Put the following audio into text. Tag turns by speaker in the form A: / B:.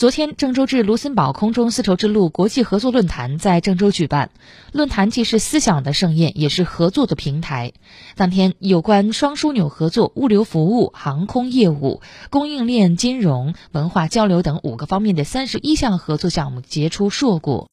A: 昨天郑州至卢森堡空中丝绸之路国际合作论坛在郑州举办论坛既是思想的盛宴也是合作的平台。当天有关双枢纽合作物流服务航空业务供应链金融文化交流等五个方面的三十一项合作项目结出硕果。